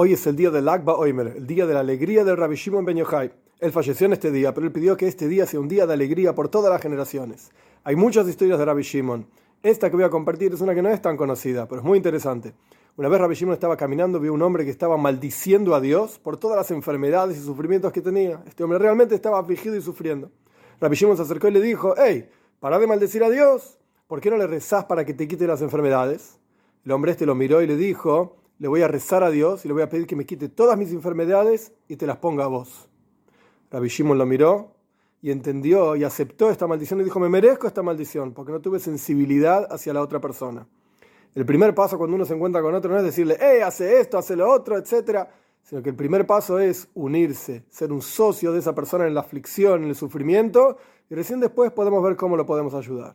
Hoy es el día del Akba Oimer, el día de la alegría del Rabbi Shimon Ben Yochai. Él falleció en este día, pero él pidió que este día sea un día de alegría por todas las generaciones. Hay muchas historias de Rabbi Shimon. Esta que voy a compartir es una que no es tan conocida, pero es muy interesante. Una vez Rabbi Shimon estaba caminando, vio un hombre que estaba maldiciendo a Dios por todas las enfermedades y sufrimientos que tenía. Este hombre realmente estaba afligido y sufriendo. Rabbi Shimon se acercó y le dijo, hey, para de maldecir a Dios, ¿por qué no le rezás para que te quite las enfermedades? El hombre este lo miró y le dijo, le voy a rezar a Dios y le voy a pedir que me quite todas mis enfermedades y te las ponga a vos. Rabbi Shimon lo miró y entendió y aceptó esta maldición y dijo, me merezco esta maldición porque no tuve sensibilidad hacia la otra persona. El primer paso cuando uno se encuentra con otro no es decirle, eh, hace esto, hace lo otro, etc. Sino que el primer paso es unirse, ser un socio de esa persona en la aflicción, en el sufrimiento, y recién después podemos ver cómo lo podemos ayudar.